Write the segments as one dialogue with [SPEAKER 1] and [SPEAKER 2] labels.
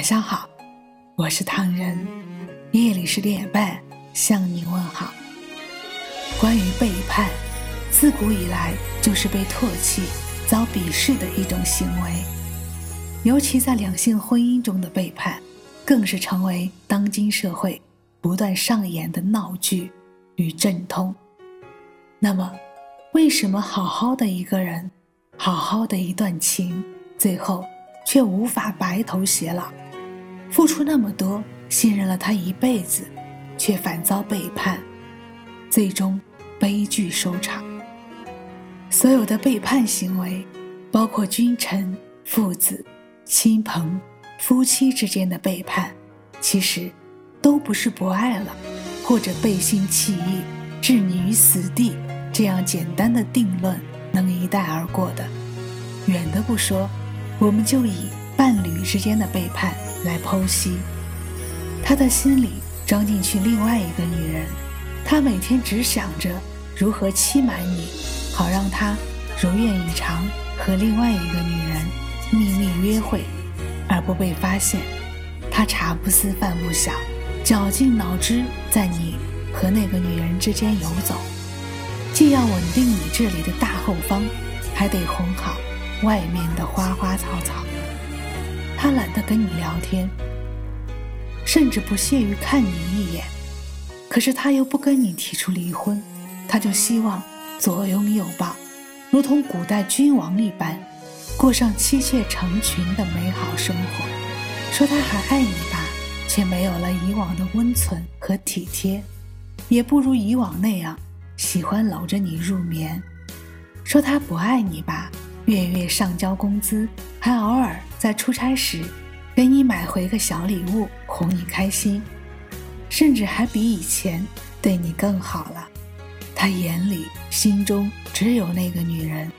[SPEAKER 1] 晚上好，我是唐人，夜里十点半向你问好。关于背叛，自古以来就是被唾弃、遭鄙视的一种行为，尤其在两性婚姻中的背叛，更是成为当今社会不断上演的闹剧与阵痛。那么，为什么好好的一个人，好好的一段情，最后却无法白头偕老？付出那么多，信任了他一辈子，却反遭背叛，最终悲剧收场。所有的背叛行为，包括君臣、父子、亲朋、夫妻之间的背叛，其实都不是不爱了，或者背信弃义、置你于死地这样简单的定论能一带而过的。远的不说，我们就以伴侣之间的背叛。来剖析，他的心里装进去另外一个女人，他每天只想着如何欺瞒你，好让他如愿以偿和另外一个女人秘密约会，而不被发现。他茶不思饭不想，绞尽脑汁在你和那个女人之间游走，既要稳定你这里的大后方，还得哄好外面的花花草草。他懒得跟你聊天，甚至不屑于看你一眼。可是他又不跟你提出离婚，他就希望左拥右抱，如同古代君王一般，过上妻妾成群的美好生活。说他还爱你吧，却没有了以往的温存和体贴，也不如以往那样喜欢搂着你入眠。说他不爱你吧。月月上交工资，还偶尔在出差时给你买回个小礼物哄你开心，甚至还比以前对你更好了。他眼里心中只有那个女人，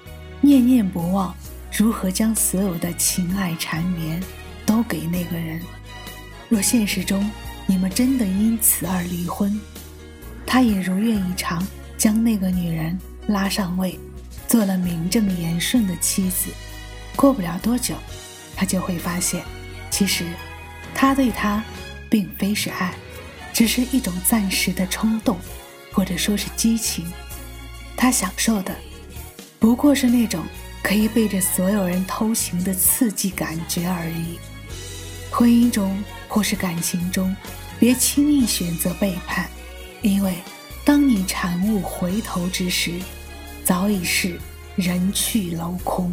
[SPEAKER 1] 念念不忘如何将所有的情爱缠绵都给那个人。若现实中你们真的因此而离婚，他也如愿以偿将那个女人拉上位。做了名正言顺的妻子，过不了多久，他就会发现，其实他对她并非是爱，只是一种暂时的冲动，或者说是激情。他享受的不过是那种可以背着所有人偷情的刺激感觉而已。婚姻中或是感情中，别轻易选择背叛，因为当你产物回头之时。早已是人去楼空。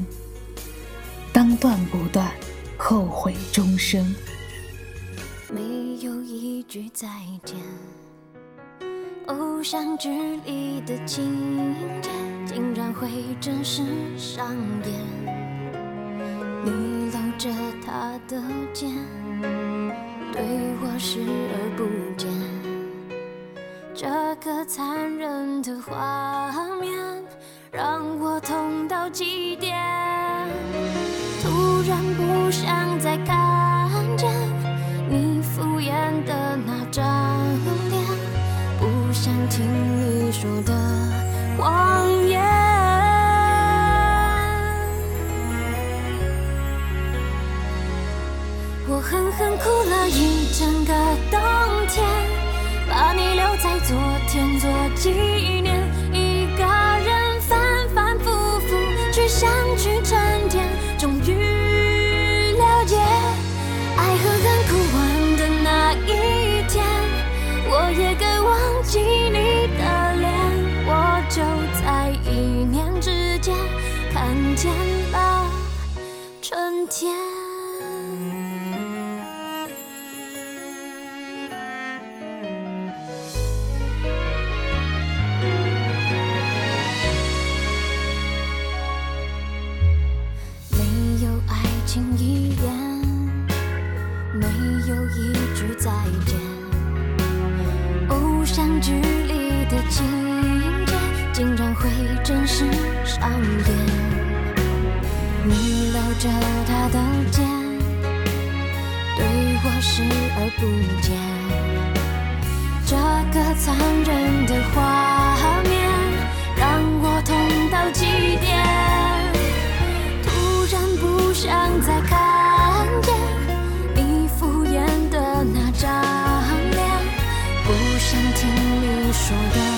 [SPEAKER 1] 当断不断，后悔终生。
[SPEAKER 2] 没有一句再见，偶像剧里的情节竟然会真实上演。你搂着他的肩，对我视而不见，这个残忍的画面。让我痛到极点，突然不想再看见你敷衍的那张脸，不想听你说的谎言。我狠狠哭了一整个冬天，把你留在昨天做纪念。一个人反反复复去想去沉淀，终于了解，爱和恨哭完的那一天，我也该忘记你的脸。我就在一念之间，看见了春天。着他的肩，对我视而不见。这个残忍的画面让我痛到极点，突然不想再看见你敷衍的那张脸，不想听你说的。